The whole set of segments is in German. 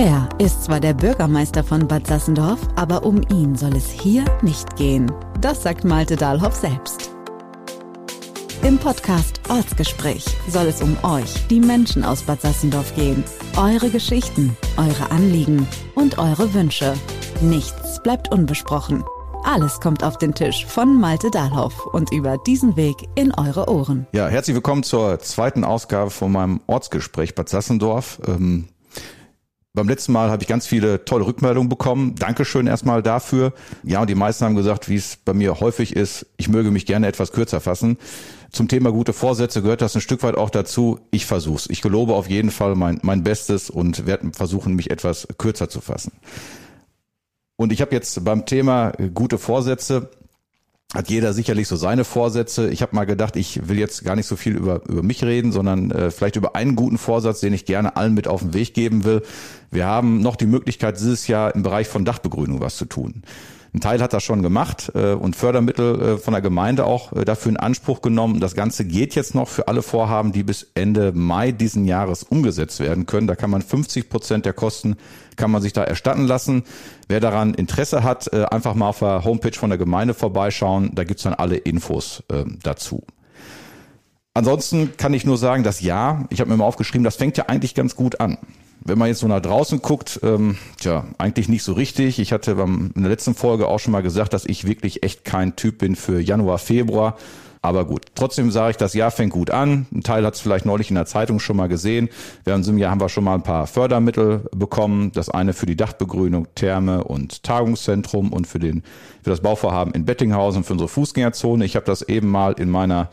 Er ist zwar der Bürgermeister von Bad Sassendorf, aber um ihn soll es hier nicht gehen. Das sagt Malte Dahlhoff selbst. Im Podcast Ortsgespräch soll es um euch, die Menschen aus Bad Sassendorf gehen. Eure Geschichten, eure Anliegen und eure Wünsche. Nichts bleibt unbesprochen. Alles kommt auf den Tisch von Malte Dahlhoff und über diesen Weg in eure Ohren. Ja, herzlich willkommen zur zweiten Ausgabe von meinem Ortsgespräch Bad Sassendorf. Ähm, beim letzten Mal habe ich ganz viele tolle Rückmeldungen bekommen. Dankeschön erstmal dafür. Ja, und die meisten haben gesagt, wie es bei mir häufig ist, ich möge mich gerne etwas kürzer fassen. Zum Thema gute Vorsätze gehört das ein Stück weit auch dazu. Ich versuch's. Ich gelobe auf jeden Fall mein, mein Bestes und werde versuchen, mich etwas kürzer zu fassen. Und ich habe jetzt beim Thema gute Vorsätze hat jeder sicherlich so seine Vorsätze. Ich habe mal gedacht, ich will jetzt gar nicht so viel über, über mich reden, sondern äh, vielleicht über einen guten Vorsatz, den ich gerne allen mit auf den Weg geben will. Wir haben noch die Möglichkeit, dieses Jahr im Bereich von Dachbegrünung was zu tun. Ein Teil hat das schon gemacht äh, und Fördermittel äh, von der Gemeinde auch äh, dafür in Anspruch genommen. Das Ganze geht jetzt noch für alle Vorhaben, die bis Ende Mai diesen Jahres umgesetzt werden können. Da kann man 50 Prozent der Kosten kann man sich da erstatten lassen. Wer daran Interesse hat, äh, einfach mal auf der Homepage von der Gemeinde vorbeischauen. Da gibt's dann alle Infos äh, dazu. Ansonsten kann ich nur sagen, das Jahr, ich habe mir mal aufgeschrieben, das fängt ja eigentlich ganz gut an wenn man jetzt so nach draußen guckt, ähm, tja, eigentlich nicht so richtig. Ich hatte beim, in der letzten Folge auch schon mal gesagt, dass ich wirklich echt kein Typ bin für Januar, Februar. Aber gut, trotzdem sage ich, das Jahr fängt gut an. Ein Teil hat es vielleicht neulich in der Zeitung schon mal gesehen. Während diesem Jahr haben wir schon mal ein paar Fördermittel bekommen. Das eine für die Dachbegrünung, Therme und Tagungszentrum und für, den, für das Bauvorhaben in Bettinghausen für unsere Fußgängerzone. Ich habe das eben mal in meiner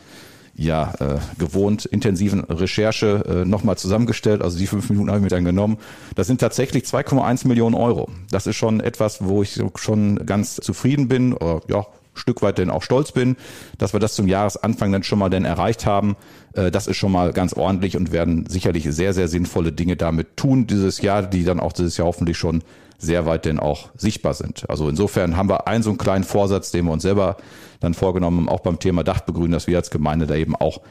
ja, äh, gewohnt intensiven Recherche äh, nochmal zusammengestellt. Also die fünf Minuten habe ich mir dann genommen. Das sind tatsächlich 2,1 Millionen Euro. Das ist schon etwas, wo ich schon ganz zufrieden bin, oder ja, Stück weit denn auch stolz bin, dass wir das zum Jahresanfang dann schon mal denn erreicht haben. Äh, das ist schon mal ganz ordentlich und werden sicherlich sehr, sehr sinnvolle Dinge damit tun dieses Jahr, die dann auch dieses Jahr hoffentlich schon sehr weit denn auch sichtbar sind. Also insofern haben wir einen so einen kleinen Vorsatz, den wir uns selber dann vorgenommen haben, auch beim Thema Dachbegrünen, dass wir als Gemeinde da eben auch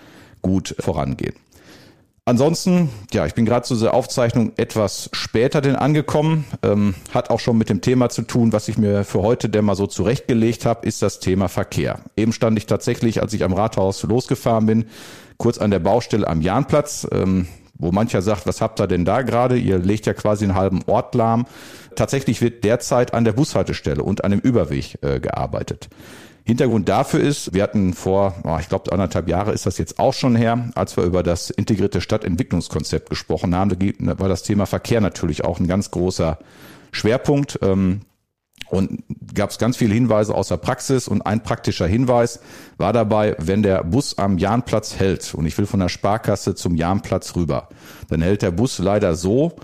gut vorangehen. Ansonsten, ja, ich bin gerade zu dieser Aufzeichnung etwas später denn angekommen. Ähm, hat auch schon mit dem Thema zu tun, was ich mir für heute denn mal so zurechtgelegt habe, ist das Thema Verkehr. Eben stand ich tatsächlich, als ich am Rathaus losgefahren bin, kurz an der Baustelle am Jahnplatz. Ähm, wo mancher sagt, was habt ihr denn da gerade? Ihr legt ja quasi einen halben Ort lahm. Tatsächlich wird derzeit an der Bushaltestelle und an dem Überweg äh, gearbeitet. Hintergrund dafür ist, wir hatten vor, oh, ich glaube anderthalb Jahre ist das jetzt auch schon her, als wir über das integrierte Stadtentwicklungskonzept gesprochen haben, da war das Thema Verkehr natürlich auch ein ganz großer Schwerpunkt. Ähm, und gab es ganz viele Hinweise aus der Praxis und ein praktischer Hinweis war dabei, wenn der Bus am Jahnplatz hält und ich will von der Sparkasse zum Jahnplatz rüber, dann hält der Bus leider so,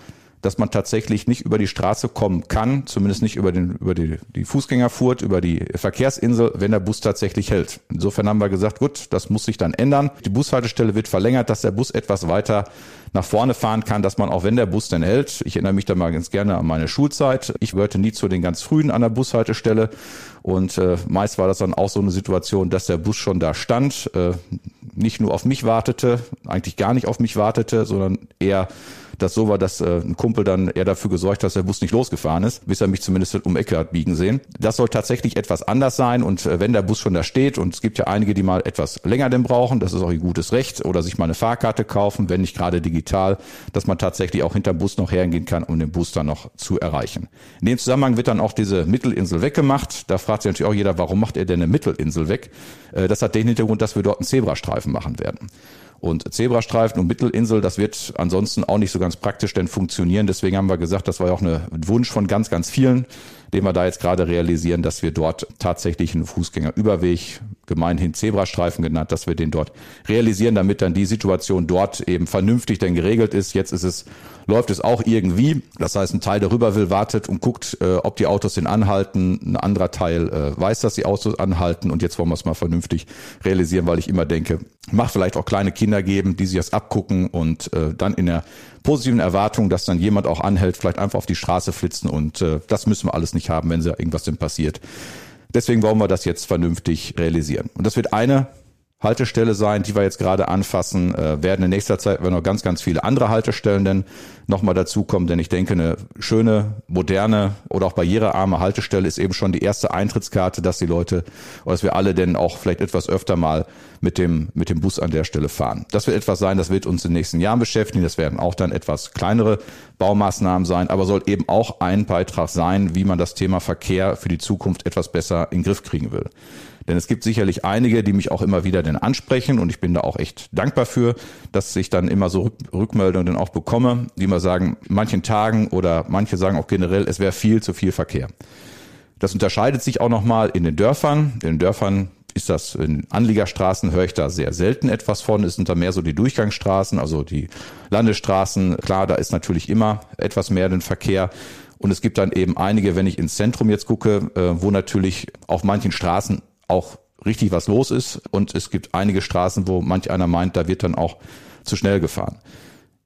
dass man tatsächlich nicht über die Straße kommen kann, zumindest nicht über, den, über die, die Fußgängerfurt, über die Verkehrsinsel, wenn der Bus tatsächlich hält. Insofern haben wir gesagt, gut, das muss sich dann ändern. Die Bushaltestelle wird verlängert, dass der Bus etwas weiter nach vorne fahren kann, dass man auch wenn der Bus denn hält, ich erinnere mich da mal ganz gerne an meine Schulzeit, ich gehörte nie zu den ganz frühen an der Bushaltestelle und äh, meist war das dann auch so eine Situation, dass der Bus schon da stand, äh, nicht nur auf mich wartete, eigentlich gar nicht auf mich wartete, sondern eher das so war, dass äh, ein Kumpel dann eher dafür gesorgt hat, dass der Bus nicht losgefahren ist, bis er mich zumindest um Ecke hat biegen sehen. Das soll tatsächlich etwas anders sein und äh, wenn der Bus schon da steht und es gibt ja einige, die mal etwas länger denn brauchen, das ist auch ihr gutes Recht oder sich mal eine Fahrkarte kaufen, wenn nicht gerade digital, dass man tatsächlich auch hinterm Bus noch hergehen kann, um den Bus dann noch zu erreichen. In dem Zusammenhang wird dann auch diese Mittelinsel weggemacht. Da fragt sich natürlich auch jeder, warum macht er denn eine Mittelinsel weg? Äh, das hat den Hintergrund, dass wir dort einen Zebrastreifen machen werden. Und Zebrastreifen und Mittelinsel, das wird ansonsten auch nicht so ganz praktisch denn funktionieren. Deswegen haben wir gesagt, das war ja auch ein Wunsch von ganz, ganz vielen, den wir da jetzt gerade realisieren, dass wir dort tatsächlich einen Fußgängerüberweg, gemeinhin Zebrastreifen genannt, dass wir den dort realisieren, damit dann die Situation dort eben vernünftig denn geregelt ist. Jetzt ist es läuft es auch irgendwie. Das heißt, ein Teil, der rüber will, wartet und guckt, äh, ob die Autos den anhalten. Ein anderer Teil äh, weiß, dass die Autos anhalten. Und jetzt wollen wir es mal vernünftig realisieren, weil ich immer denke, macht vielleicht auch kleine Kinder geben, die sich das abgucken und äh, dann in der positiven Erwartung, dass dann jemand auch anhält, vielleicht einfach auf die Straße flitzen. Und äh, das müssen wir alles nicht haben, wenn irgendwas denn passiert. Deswegen wollen wir das jetzt vernünftig realisieren. Und das wird eine Haltestelle sein, die wir jetzt gerade anfassen, äh, werden in nächster Zeit noch ganz, ganz viele andere Haltestellen denn nochmal dazukommen, denn ich denke, eine schöne, moderne oder auch barrierearme Haltestelle ist eben schon die erste Eintrittskarte, dass die Leute oder dass wir alle denn auch vielleicht etwas öfter mal mit dem, mit dem Bus an der Stelle fahren. Das wird etwas sein, das wird uns in den nächsten Jahren beschäftigen. Das werden auch dann etwas kleinere Baumaßnahmen sein, aber soll eben auch ein Beitrag sein, wie man das Thema Verkehr für die Zukunft etwas besser in den Griff kriegen will. Denn es gibt sicherlich einige, die mich auch immer wieder denn ansprechen und ich bin da auch echt dankbar für, dass ich dann immer so Rückmeldungen auch bekomme, die mal sagen, manchen Tagen oder manche sagen auch generell, es wäre viel zu viel Verkehr. Das unterscheidet sich auch nochmal in den Dörfern. In den Dörfern ist das in Anliegerstraßen höre ich da sehr selten etwas von. Es sind da mehr so die Durchgangsstraßen, also die Landesstraßen. Klar, da ist natürlich immer etwas mehr den Verkehr. Und es gibt dann eben einige, wenn ich ins Zentrum jetzt gucke, äh, wo natürlich auf manchen Straßen auch richtig was los ist. Und es gibt einige Straßen, wo manch einer meint, da wird dann auch zu schnell gefahren.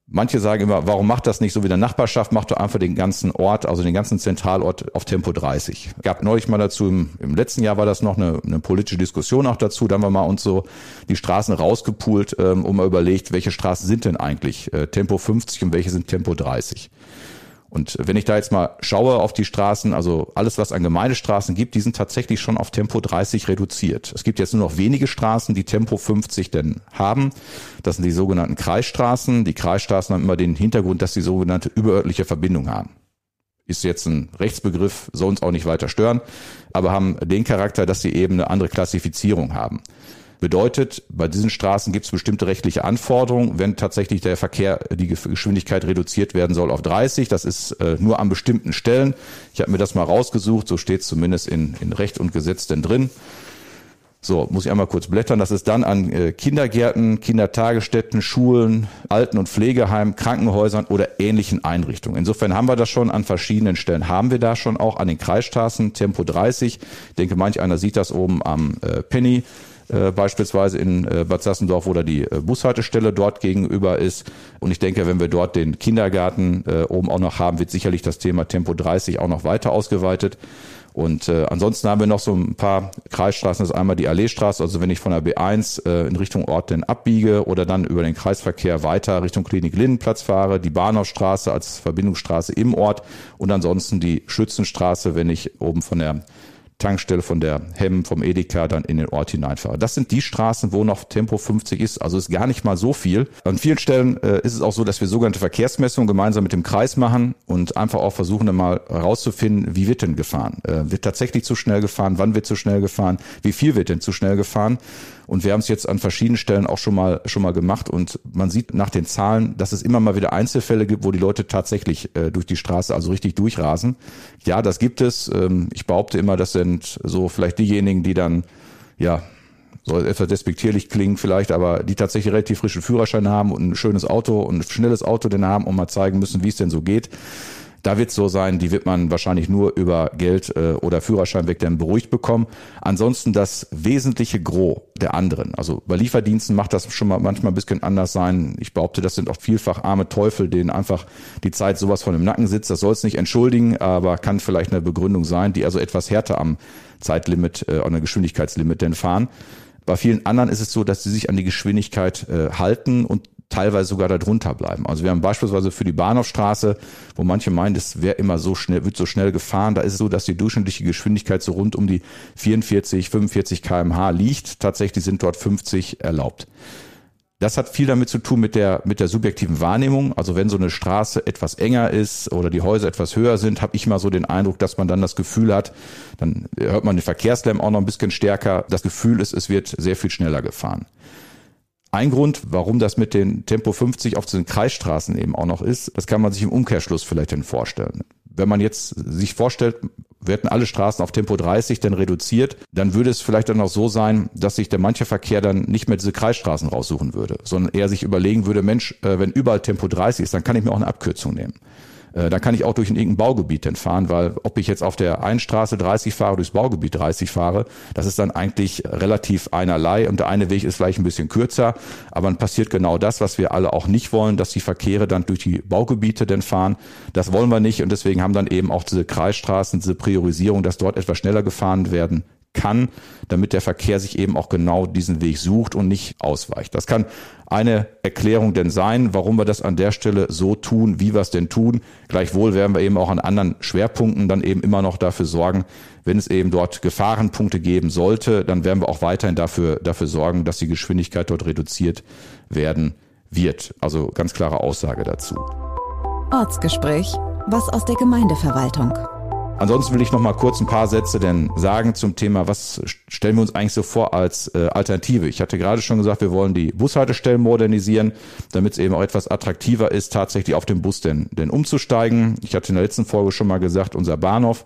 Manche sagen immer, warum macht das nicht so wie der Nachbarschaft, macht doch einfach den ganzen Ort, also den ganzen Zentralort auf Tempo 30. Gab neulich mal dazu, im, im letzten Jahr war das noch eine, eine, politische Diskussion auch dazu, da haben wir mal uns so die Straßen rausgepult ähm, und mal überlegt, welche Straßen sind denn eigentlich äh, Tempo 50 und welche sind Tempo 30. Und wenn ich da jetzt mal schaue auf die Straßen, also alles, was an Gemeindestraßen gibt, die sind tatsächlich schon auf Tempo 30 reduziert. Es gibt jetzt nur noch wenige Straßen, die Tempo 50 denn haben. Das sind die sogenannten Kreisstraßen. Die Kreisstraßen haben immer den Hintergrund, dass sie sogenannte überörtliche Verbindung haben. Ist jetzt ein Rechtsbegriff, soll uns auch nicht weiter stören, aber haben den Charakter, dass sie eben eine andere Klassifizierung haben. Bedeutet, bei diesen Straßen gibt es bestimmte rechtliche Anforderungen, wenn tatsächlich der Verkehr, die Geschwindigkeit reduziert werden soll auf 30. Das ist äh, nur an bestimmten Stellen. Ich habe mir das mal rausgesucht, so steht es zumindest in, in Recht und Gesetz denn drin. So, muss ich einmal kurz blättern. Das ist dann an äh, Kindergärten, Kindertagesstätten, Schulen, Alten- und Pflegeheimen, Krankenhäusern oder ähnlichen Einrichtungen. Insofern haben wir das schon an verschiedenen Stellen. Haben wir da schon auch an den Kreisstraßen Tempo 30. Ich denke, manch einer sieht das oben am äh, Penny äh, beispielsweise in äh, Bad Sassendorf, wo da die äh, Bushaltestelle dort gegenüber ist. Und ich denke, wenn wir dort den Kindergarten äh, oben auch noch haben, wird sicherlich das Thema Tempo 30 auch noch weiter ausgeweitet. Und äh, ansonsten haben wir noch so ein paar Kreisstraßen. Das ist einmal die Alleestraße, also wenn ich von der B1 äh, in Richtung Ort denn abbiege oder dann über den Kreisverkehr weiter Richtung Klinik Lindenplatz fahre, die Bahnhofstraße als Verbindungsstraße im Ort und ansonsten die Schützenstraße, wenn ich oben von der Tankstelle von der Hemm, vom Edeka dann in den Ort hineinfahre. Das sind die Straßen, wo noch Tempo 50 ist, also ist gar nicht mal so viel. An vielen Stellen äh, ist es auch so, dass wir sogenannte Verkehrsmessungen gemeinsam mit dem Kreis machen und einfach auch versuchen dann mal herauszufinden, wie wird denn gefahren? Äh, wird tatsächlich zu schnell gefahren? Wann wird zu schnell gefahren? Wie viel wird denn zu schnell gefahren? Und wir haben es jetzt an verschiedenen Stellen auch schon mal schon mal gemacht und man sieht nach den Zahlen, dass es immer mal wieder Einzelfälle gibt, wo die Leute tatsächlich äh, durch die Straße also richtig durchrasen. Ja, das gibt es. Ähm, ich behaupte immer, das sind so vielleicht diejenigen, die dann ja soll etwas despektierlich klingen vielleicht, aber die tatsächlich relativ frischen Führerschein haben und ein schönes Auto und ein schnelles Auto denn haben und mal zeigen müssen, wie es denn so geht. Da wird es so sein, die wird man wahrscheinlich nur über Geld äh, oder Führerschein weg dann beruhigt bekommen. Ansonsten das wesentliche Gros der anderen. Also bei Lieferdiensten macht das schon mal manchmal ein bisschen anders sein. Ich behaupte, das sind auch vielfach arme Teufel, denen einfach die Zeit sowas von im Nacken sitzt. Das soll es nicht entschuldigen, aber kann vielleicht eine Begründung sein, die also etwas härter am Zeitlimit, äh, an der Geschwindigkeitslimit denn fahren. Bei vielen anderen ist es so, dass sie sich an die Geschwindigkeit äh, halten und teilweise sogar darunter bleiben. Also wir haben beispielsweise für die Bahnhofstraße, wo manche meinen, es wäre immer so schnell, wird so schnell gefahren, da ist es so, dass die durchschnittliche Geschwindigkeit so rund um die 44, 45 kmh liegt. Tatsächlich sind dort 50 erlaubt. Das hat viel damit zu tun mit der, mit der subjektiven Wahrnehmung. Also wenn so eine Straße etwas enger ist oder die Häuser etwas höher sind, habe ich mal so den Eindruck, dass man dann das Gefühl hat, dann hört man den Verkehrslärm auch noch ein bisschen stärker. Das Gefühl ist, es wird sehr viel schneller gefahren. Ein Grund, warum das mit den Tempo 50 auf den Kreisstraßen eben auch noch ist, das kann man sich im Umkehrschluss vielleicht dann vorstellen. Wenn man jetzt sich vorstellt, hätten alle Straßen auf Tempo 30 dann reduziert, dann würde es vielleicht dann auch so sein, dass sich der manche Verkehr dann nicht mehr diese Kreisstraßen raussuchen würde, sondern eher sich überlegen würde, Mensch, äh, wenn überall Tempo 30 ist, dann kann ich mir auch eine Abkürzung nehmen. Äh, dann kann ich auch durch ein irgendein Baugebiet dann fahren, weil ob ich jetzt auf der einen Straße 30 fahre, durchs Baugebiet 30 fahre, das ist dann eigentlich relativ einerlei und der eine Weg ist vielleicht ein bisschen kürzer, aber dann passiert genau das, was wir alle auch nicht wollen, dass die Verkehre dann durch die Baugebiete dann fahren. Das wollen wir nicht und deswegen haben dann eben auch diese Kreisstraßen, diese Priorisierung, dass dort etwas schneller gefahren werden kann, damit der Verkehr sich eben auch genau diesen Weg sucht und nicht ausweicht. Das kann eine Erklärung denn sein, warum wir das an der Stelle so tun, wie wir es denn tun. Gleichwohl werden wir eben auch an anderen Schwerpunkten dann eben immer noch dafür sorgen, wenn es eben dort Gefahrenpunkte geben sollte, dann werden wir auch weiterhin dafür, dafür sorgen, dass die Geschwindigkeit dort reduziert werden wird. Also ganz klare Aussage dazu. Ortsgespräch. Was aus der Gemeindeverwaltung? Ansonsten will ich noch mal kurz ein paar Sätze denn sagen zum Thema, was stellen wir uns eigentlich so vor als äh, Alternative? Ich hatte gerade schon gesagt, wir wollen die Bushaltestellen modernisieren, damit es eben auch etwas attraktiver ist, tatsächlich auf den Bus denn, denn umzusteigen. Ich hatte in der letzten Folge schon mal gesagt, unser Bahnhof,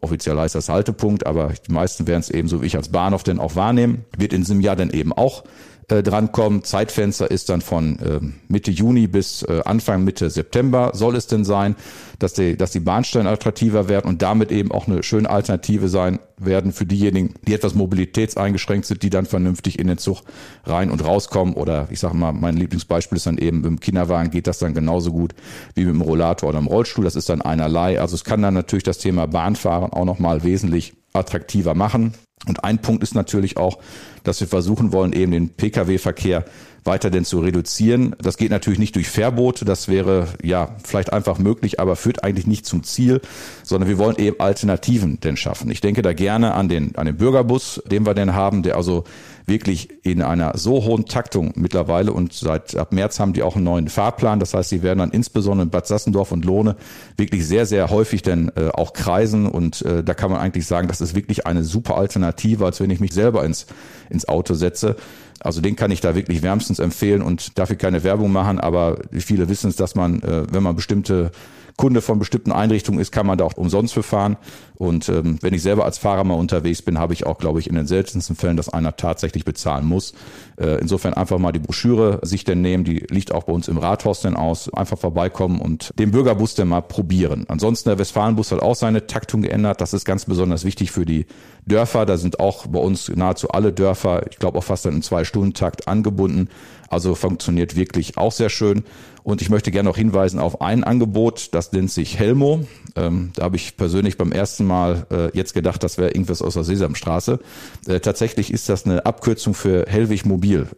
offiziell heißt das Haltepunkt, aber die meisten werden es eben so wie ich als Bahnhof denn auch wahrnehmen, wird in diesem Jahr dann eben auch äh, drankommen. Zeitfenster ist dann von äh, Mitte Juni bis äh, Anfang Mitte September soll es denn sein, dass die, dass die Bahnsteine attraktiver werden und damit eben auch eine schöne Alternative sein werden für diejenigen, die etwas mobilitätseingeschränkt sind, die dann vernünftig in den Zug rein und rauskommen. Oder ich sage mal, mein Lieblingsbeispiel ist dann eben mit dem Kinderwagen geht das dann genauso gut wie mit dem Rollator oder dem Rollstuhl. Das ist dann einerlei. Also es kann dann natürlich das Thema Bahnfahren auch nochmal wesentlich attraktiver machen. Und ein Punkt ist natürlich auch, dass wir versuchen wollen, eben den Pkw-Verkehr weiter denn zu reduzieren. Das geht natürlich nicht durch Verbote, das wäre ja vielleicht einfach möglich, aber führt eigentlich nicht zum Ziel, sondern wir wollen eben Alternativen denn schaffen. Ich denke da gerne an den, an den Bürgerbus, den wir denn haben, der also wirklich in einer so hohen Taktung mittlerweile und seit ab März haben die auch einen neuen Fahrplan. Das heißt, sie werden dann insbesondere in Bad Sassendorf und Lohne wirklich sehr, sehr häufig denn äh, auch kreisen und äh, da kann man eigentlich sagen, das ist wirklich eine super Alternative, als wenn ich mich selber ins, ins Auto setze. Also den kann ich da wirklich wärmstens empfehlen und dafür keine Werbung machen, aber viele wissen es, dass man, äh, wenn man bestimmte Kunde von bestimmten Einrichtungen ist, kann man da auch umsonst für fahren. Und ähm, wenn ich selber als Fahrer mal unterwegs bin, habe ich auch, glaube ich, in den seltensten Fällen, dass einer tatsächlich bezahlen muss. Äh, insofern einfach mal die Broschüre sich denn nehmen, die liegt auch bei uns im Rathaus denn aus. Einfach vorbeikommen und den Bürgerbus denn mal probieren. Ansonsten der Westfalenbus hat auch seine Taktung geändert. Das ist ganz besonders wichtig für die Dörfer. Da sind auch bei uns nahezu alle Dörfer, ich glaube auch fast dann im Zwei-Stunden-Takt angebunden. Also funktioniert wirklich auch sehr schön. Und ich möchte gerne noch hinweisen auf ein Angebot, das nennt sich Helmo. Ähm, da habe ich persönlich beim ersten Mal äh, jetzt gedacht, das wäre irgendwas aus der Sesamstraße. Äh, tatsächlich ist das eine Abkürzung für Hellwig Mobil.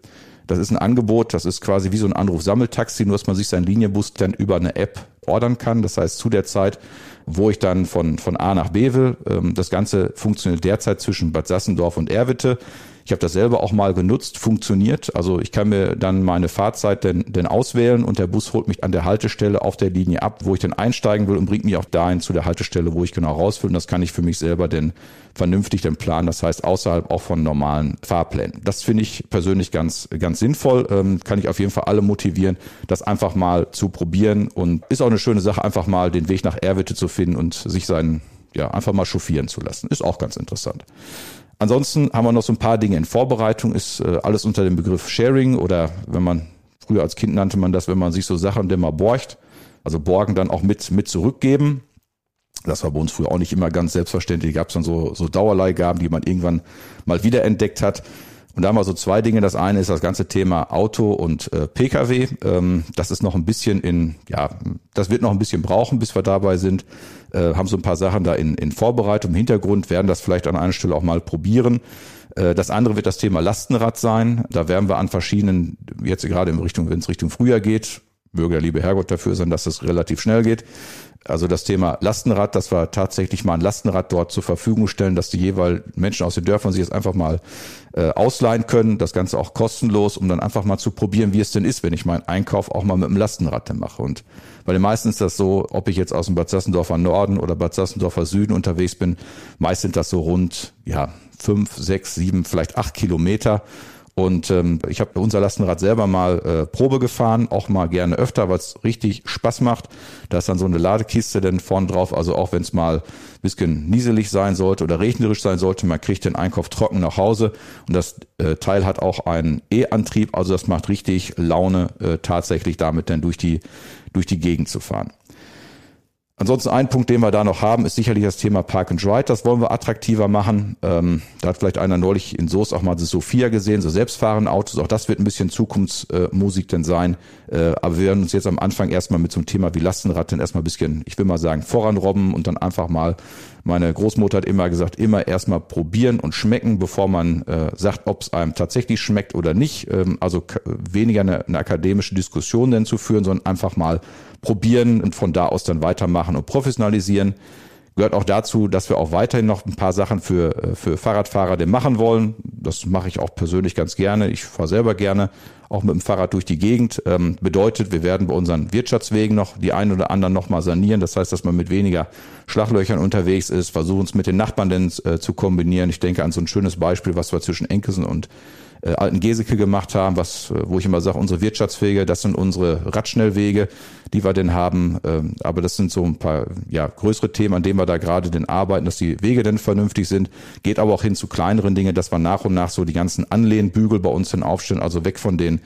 Das ist ein Angebot, das ist quasi wie so ein Anruf-Sammeltaxi, nur dass man sich seinen Linienbus dann über eine App ordern kann. Das heißt, zu der Zeit, wo ich dann von, von A nach B will, ähm, das Ganze funktioniert derzeit zwischen Bad Sassendorf und Erwitte. Ich habe das selber auch mal genutzt, funktioniert. Also ich kann mir dann meine Fahrzeit denn, denn auswählen und der Bus holt mich an der Haltestelle auf der Linie ab, wo ich dann einsteigen will und bringt mich auch dahin zu der Haltestelle, wo ich genau raus will. Und das kann ich für mich selber denn vernünftig dann planen. Das heißt außerhalb auch von normalen Fahrplänen. Das finde ich persönlich ganz, ganz sinnvoll. Ähm, kann ich auf jeden Fall alle motivieren, das einfach mal zu probieren und ist auch eine schöne Sache, einfach mal den Weg nach Erwitte zu finden und sich seinen ja, einfach mal chauffieren zu lassen. Ist auch ganz interessant. Ansonsten haben wir noch so ein paar Dinge in Vorbereitung, ist äh, alles unter dem Begriff Sharing oder wenn man, früher als Kind nannte man das, wenn man sich so Sachen mal borgt, also borgen dann auch mit, mit zurückgeben. Das war bei uns früher auch nicht immer ganz selbstverständlich. Gab es dann so, so Dauerleihgaben, die man irgendwann mal wiederentdeckt hat. Und da haben wir so zwei Dinge. Das eine ist das ganze Thema Auto und äh, Pkw. Ähm, das ist noch ein bisschen in, ja, das wird noch ein bisschen brauchen, bis wir dabei sind. Äh, haben so ein paar Sachen da in, in Vorbereitung, im Hintergrund, werden das vielleicht an einer Stelle auch mal probieren. Äh, das andere wird das Thema Lastenrad sein. Da werden wir an verschiedenen, jetzt gerade in Richtung, wenn es Richtung Frühjahr geht, möge der liebe Herrgott dafür sein, dass es relativ schnell geht. Also das Thema Lastenrad, dass wir tatsächlich mal ein Lastenrad dort zur Verfügung stellen, dass die jeweil Menschen aus den Dörfern sich jetzt einfach mal äh, ausleihen können. Das Ganze auch kostenlos, um dann einfach mal zu probieren, wie es denn ist, wenn ich meinen Einkauf auch mal mit dem Lastenrad mache. Und weil meistens ist das so, ob ich jetzt aus dem Bad Sassendorfer Norden oder Bad Sassendorfer Süden unterwegs bin, meist sind das so rund, ja, fünf, sechs, sieben, vielleicht acht Kilometer. Und ähm, ich habe unser Lastenrad selber mal äh, Probe gefahren, auch mal gerne öfter, weil es richtig Spaß macht. Da ist dann so eine Ladekiste denn vorne drauf, also auch wenn es mal bisschen nieselig sein sollte oder regnerisch sein sollte, man kriegt den Einkauf trocken nach Hause. Und das äh, Teil hat auch einen E-Antrieb, also das macht richtig Laune, äh, tatsächlich damit dann durch die, durch die Gegend zu fahren. Ansonsten ein Punkt, den wir da noch haben, ist sicherlich das Thema Park and Ride. Das wollen wir attraktiver machen. Ähm, da hat vielleicht einer neulich in Soos auch mal das Sophia gesehen, so selbstfahrende Autos. Auch das wird ein bisschen Zukunftsmusik äh, denn sein. Äh, aber wir werden uns jetzt am Anfang erstmal mit so einem Thema wie Lastenrad dann erstmal ein bisschen, ich will mal sagen, voranrobben und dann einfach mal Meine Großmutter hat immer gesagt, immer erstmal probieren und schmecken, bevor man äh, sagt, ob es einem tatsächlich schmeckt oder nicht. Ähm, also weniger eine, eine akademische Diskussion denn zu führen, sondern einfach mal probieren und von da aus dann weitermachen und professionalisieren gehört auch dazu, dass wir auch weiterhin noch ein paar Sachen für, äh, für Fahrradfahrer denn machen wollen. Das mache ich auch persönlich ganz gerne. Ich fahre selber gerne auch mit dem Fahrrad durch die Gegend. Ähm, bedeutet, wir werden bei unseren Wirtschaftswegen noch die einen oder anderen nochmal sanieren. Das heißt, dass man mit weniger Schlaglöchern unterwegs ist, versuchen es mit den Nachbarn denn äh, zu kombinieren. Ich denke an so ein schönes Beispiel, was wir zwischen Enkelsen und äh, alten Geseke gemacht haben, was, äh, wo ich immer sage, unsere Wirtschaftswege, das sind unsere Radschnellwege, die wir denn haben. Ähm, aber das sind so ein paar ja, größere Themen, an denen wir da gerade denn arbeiten, dass die Wege denn vernünftig sind. Geht aber auch hin zu kleineren Dingen, dass wir nach und nach so die ganzen Anlehnbügel bei uns denn aufstellen, also weg von den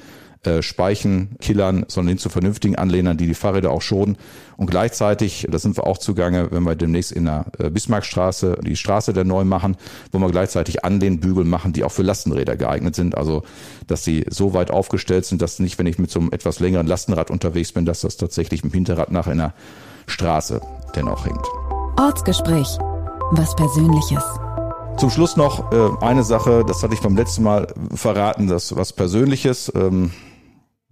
äh, Speichenkillern, sondern hin zu vernünftigen Anlehnern, die die Fahrräder auch schonen. Und gleichzeitig, da sind wir auch zugange, wenn wir demnächst in der äh, Bismarckstraße die Straße der neu machen, wo wir gleichzeitig Anlehnbügel machen, die auch für Lastenräder geeignet sind. Also, dass sie so weit aufgestellt sind, dass nicht, wenn ich mit so einem etwas längeren Lastenrad unterwegs bin, dass das tatsächlich im Hinterrad nach einer Straße dennoch hängt. Ortsgespräch. Was Persönliches. Zum Schluss noch äh, eine Sache, das hatte ich beim letzten Mal verraten, das was Persönliches. Ähm,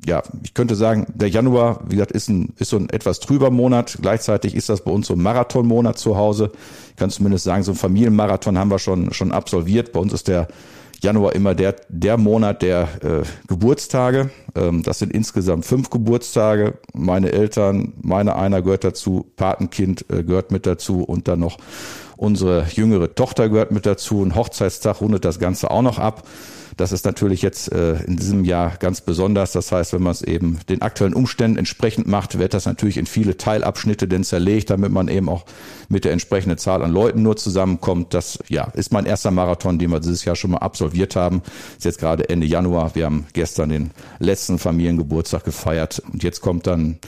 ja, ich könnte sagen, der Januar, wie gesagt, ist, ein, ist so ein etwas trüber Monat. Gleichzeitig ist das bei uns so ein Marathonmonat zu Hause. Ich kann zumindest sagen, so ein Familienmarathon haben wir schon, schon absolviert. Bei uns ist der Januar immer der, der Monat der äh, Geburtstage. Ähm, das sind insgesamt fünf Geburtstage. Meine Eltern, meine einer gehört dazu, Patenkind äh, gehört mit dazu und dann noch unsere jüngere Tochter gehört mit dazu. Ein Hochzeitstag rundet das Ganze auch noch ab. Das ist natürlich jetzt äh, in diesem Jahr ganz besonders. Das heißt, wenn man es eben den aktuellen Umständen entsprechend macht, wird das natürlich in viele Teilabschnitte denn zerlegt, damit man eben auch mit der entsprechenden Zahl an Leuten nur zusammenkommt. Das ja ist mein erster Marathon, den wir dieses Jahr schon mal absolviert haben. Ist jetzt gerade Ende Januar. Wir haben gestern den letzten Familiengeburtstag gefeiert und jetzt kommt dann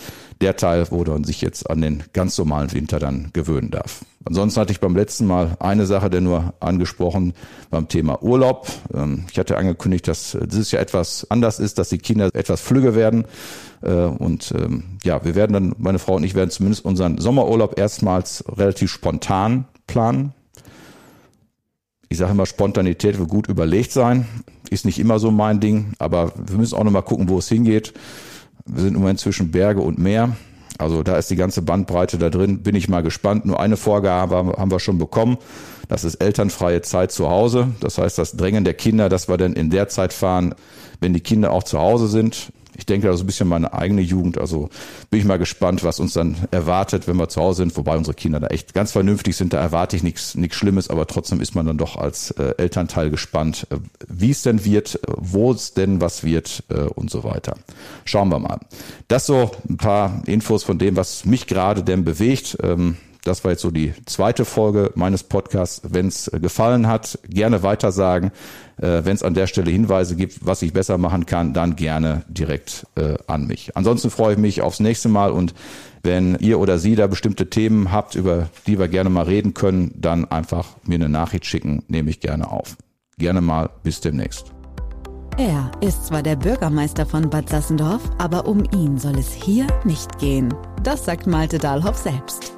der Teil, wo man sich jetzt an den ganz normalen Winter dann gewöhnen darf. Ansonsten hatte ich beim letzten Mal eine Sache der nur angesprochen beim Thema Urlaub. Ähm, ich hatte angekündigt, dass dieses Jahr etwas anders ist, dass die Kinder etwas flügge werden. Äh, und ähm, ja, wir werden dann, meine Frau und ich werden zumindest unseren Sommerurlaub erstmals relativ spontan planen. Ich sage immer, Spontanität will gut überlegt sein. Ist nicht immer so mein Ding, aber wir müssen auch nochmal gucken, wo es hingeht. Wir sind im Moment zwischen Berge und Meer. Also da ist die ganze Bandbreite da drin. Bin ich mal gespannt. Nur eine Vorgabe haben wir schon bekommen. Das ist elternfreie Zeit zu Hause. Das heißt, das Drängen der Kinder, dass wir dann in der Zeit fahren, wenn die Kinder auch zu Hause sind ich denke, das ist ein bisschen meine eigene Jugend. Also bin ich mal gespannt, was uns dann erwartet, wenn wir zu Hause sind. Wobei unsere Kinder da echt ganz vernünftig sind. Da erwarte ich nichts nichts Schlimmes, aber trotzdem ist man dann doch als äh, Elternteil gespannt, äh, wie es denn wird, wo es denn was wird äh, und so weiter. Schauen wir mal. Das so ein paar Infos von dem, was mich gerade denn bewegt. Ähm, das war jetzt so die zweite Folge meines Podcasts. Wenn es äh, gefallen hat, gerne weitersagen. Äh, Wenn es an der Stelle Hinweise gibt, was ich besser machen kann, dann gerne direkt äh, an mich. Ansonsten freue ich mich aufs nächste Mal und wenn ihr oder Sie da bestimmte Themen habt, über die wir gerne mal reden können, dann einfach mir eine Nachricht schicken, nehme ich gerne auf. Gerne mal, bis demnächst. Er ist zwar der Bürgermeister von Bad Sassendorf, aber um ihn soll es hier nicht gehen. Das sagt Malte Dahlhoff selbst.